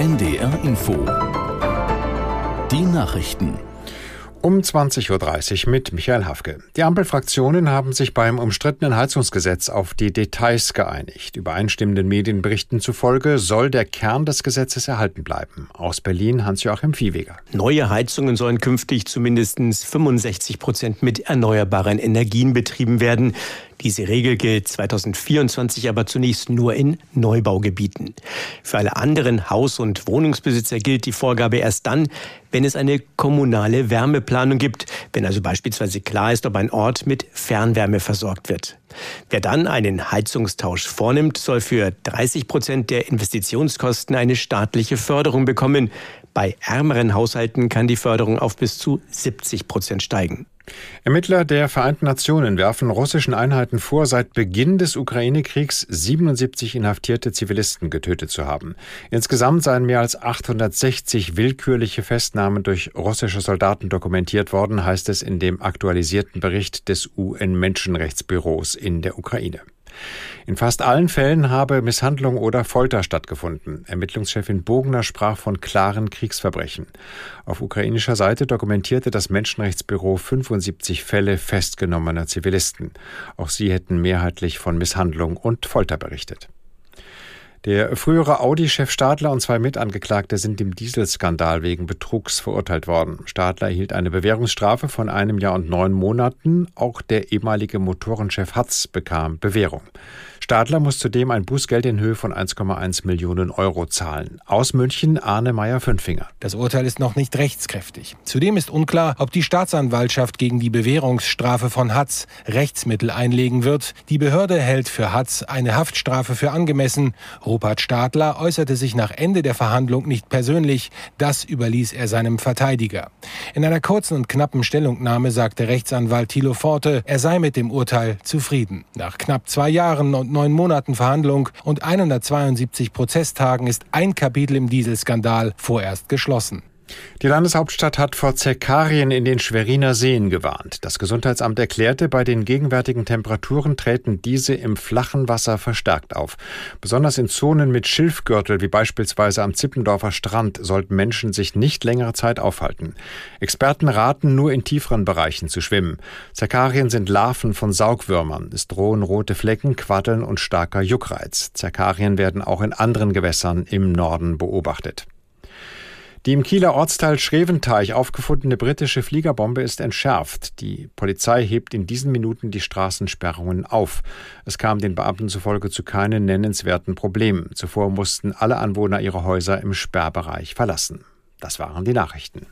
NDR Info. Die Nachrichten. Um 20.30 Uhr mit Michael Hafke. Die Ampelfraktionen haben sich beim umstrittenen Heizungsgesetz auf die Details geeinigt. Übereinstimmenden Medienberichten zufolge soll der Kern des Gesetzes erhalten bleiben. Aus Berlin Hans-Joachim Viehweger. Neue Heizungen sollen künftig zumindest 65 Prozent mit erneuerbaren Energien betrieben werden. Diese Regel gilt 2024 aber zunächst nur in Neubaugebieten. Für alle anderen Haus- und Wohnungsbesitzer gilt die Vorgabe erst dann, wenn es eine kommunale Wärmeplanung gibt, wenn also beispielsweise klar ist, ob ein Ort mit Fernwärme versorgt wird. Wer dann einen Heizungstausch vornimmt, soll für 30 Prozent der Investitionskosten eine staatliche Förderung bekommen. Bei ärmeren Haushalten kann die Förderung auf bis zu 70 Prozent steigen. Ermittler der Vereinten Nationen werfen russischen Einheiten vor, seit Beginn des Ukraine-Kriegs 77 inhaftierte Zivilisten getötet zu haben. Insgesamt seien mehr als 860 willkürliche Festnahmen durch russische Soldaten dokumentiert worden, heißt es in dem aktualisierten Bericht des UN-Menschenrechtsbüros in der Ukraine. In fast allen Fällen habe Misshandlung oder Folter stattgefunden. Ermittlungschefin Bogner sprach von klaren Kriegsverbrechen. Auf ukrainischer Seite dokumentierte das Menschenrechtsbüro 75 Fälle festgenommener Zivilisten. Auch sie hätten mehrheitlich von Misshandlung und Folter berichtet. Der frühere Audi-Chef Stadler und zwei Mitangeklagte sind im Dieselskandal wegen Betrugs verurteilt worden. Stadler erhielt eine Bewährungsstrafe von einem Jahr und neun Monaten. Auch der ehemalige Motorenchef Hatz bekam Bewährung. Stadler muss zudem ein Bußgeld in Höhe von 1,1 Millionen Euro zahlen. Aus München Arne Meyer-Fünfinger. Das Urteil ist noch nicht rechtskräftig. Zudem ist unklar, ob die Staatsanwaltschaft gegen die Bewährungsstrafe von Hatz Rechtsmittel einlegen wird. Die Behörde hält für Hatz eine Haftstrafe für angemessen. Rupert Stadler äußerte sich nach Ende der Verhandlung nicht persönlich. Das überließ er seinem Verteidiger. In einer kurzen und knappen Stellungnahme sagte Rechtsanwalt Thilo Forte, er sei mit dem Urteil zufrieden. Nach knapp zwei Jahren und neun Monaten Verhandlung und 172 Prozesstagen ist ein Kapitel im Dieselskandal vorerst geschlossen. Die Landeshauptstadt hat vor Zerkarien in den Schweriner Seen gewarnt. Das Gesundheitsamt erklärte, bei den gegenwärtigen Temperaturen treten diese im flachen Wasser verstärkt auf. Besonders in Zonen mit Schilfgürtel, wie beispielsweise am Zippendorfer Strand, sollten Menschen sich nicht längere Zeit aufhalten. Experten raten, nur in tieferen Bereichen zu schwimmen. Zerkarien sind Larven von Saugwürmern. Es drohen rote Flecken, Quaddeln und starker Juckreiz. Zerkarien werden auch in anderen Gewässern im Norden beobachtet. Die im Kieler Ortsteil Schreventeich aufgefundene britische Fliegerbombe ist entschärft. Die Polizei hebt in diesen Minuten die Straßensperrungen auf. Es kam den Beamten zufolge zu keinen nennenswerten Problemen. Zuvor mussten alle Anwohner ihre Häuser im Sperrbereich verlassen. Das waren die Nachrichten.